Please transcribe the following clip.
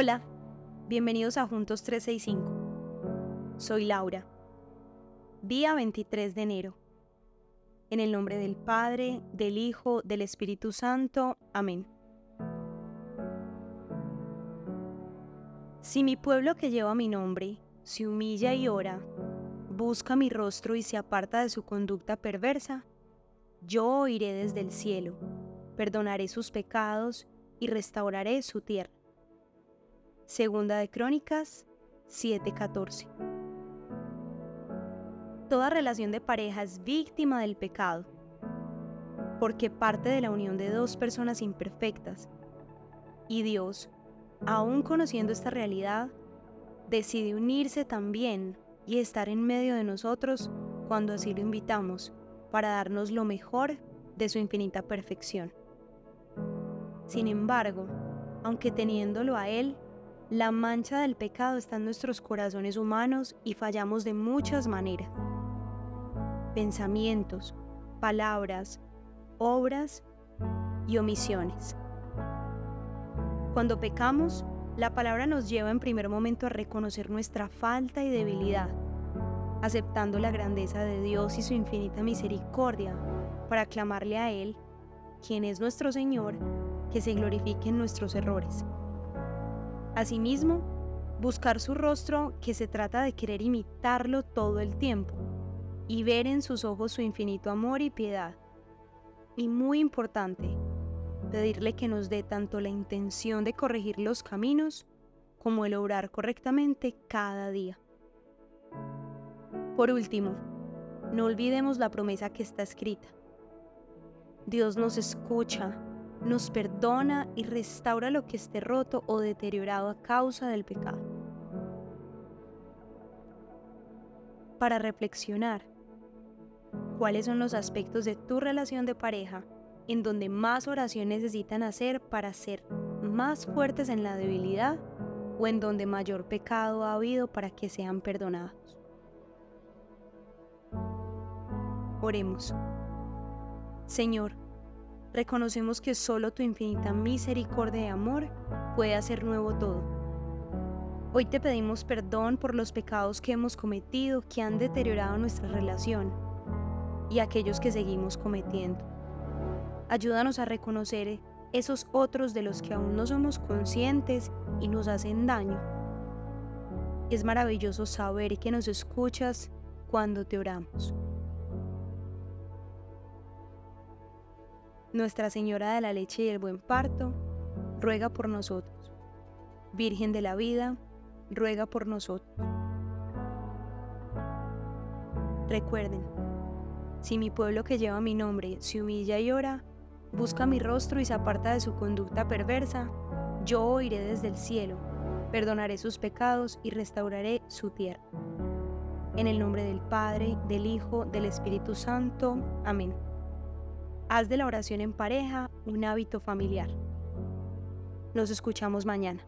Hola, bienvenidos a Juntos 365. Soy Laura. Día 23 de enero. En el nombre del Padre, del Hijo, del Espíritu Santo. Amén. Si mi pueblo que lleva mi nombre se humilla y ora, busca mi rostro y se aparta de su conducta perversa, yo oiré desde el cielo, perdonaré sus pecados y restauraré su tierra. Segunda de Crónicas 7:14. Toda relación de pareja es víctima del pecado, porque parte de la unión de dos personas imperfectas. Y Dios, aún conociendo esta realidad, decide unirse también y estar en medio de nosotros cuando así lo invitamos, para darnos lo mejor de su infinita perfección. Sin embargo, aunque teniéndolo a Él, la mancha del pecado está en nuestros corazones humanos y fallamos de muchas maneras. Pensamientos, palabras, obras y omisiones. Cuando pecamos, la palabra nos lleva en primer momento a reconocer nuestra falta y debilidad, aceptando la grandeza de Dios y su infinita misericordia para clamarle a Él, quien es nuestro Señor, que se glorifique en nuestros errores. Asimismo, buscar su rostro que se trata de querer imitarlo todo el tiempo y ver en sus ojos su infinito amor y piedad. Y muy importante, pedirle que nos dé tanto la intención de corregir los caminos como el obrar correctamente cada día. Por último, no olvidemos la promesa que está escrita. Dios nos escucha nos perdona y restaura lo que esté roto o deteriorado a causa del pecado. Para reflexionar, ¿cuáles son los aspectos de tu relación de pareja en donde más oración necesitan hacer para ser más fuertes en la debilidad o en donde mayor pecado ha habido para que sean perdonados? Oremos. Señor, reconocemos que solo tu infinita misericordia y amor puede hacer nuevo todo. Hoy te pedimos perdón por los pecados que hemos cometido que han deteriorado nuestra relación y aquellos que seguimos cometiendo. Ayúdanos a reconocer esos otros de los que aún no somos conscientes y nos hacen daño. Es maravilloso saber que nos escuchas cuando te oramos. Nuestra Señora de la Leche y el Buen Parto, ruega por nosotros. Virgen de la Vida, ruega por nosotros. Recuerden, si mi pueblo que lleva mi nombre se humilla y ora, busca mi rostro y se aparta de su conducta perversa, yo oiré desde el cielo, perdonaré sus pecados y restauraré su tierra. En el nombre del Padre, del Hijo, del Espíritu Santo. Amén. Haz de la oración en pareja un hábito familiar. Nos escuchamos mañana.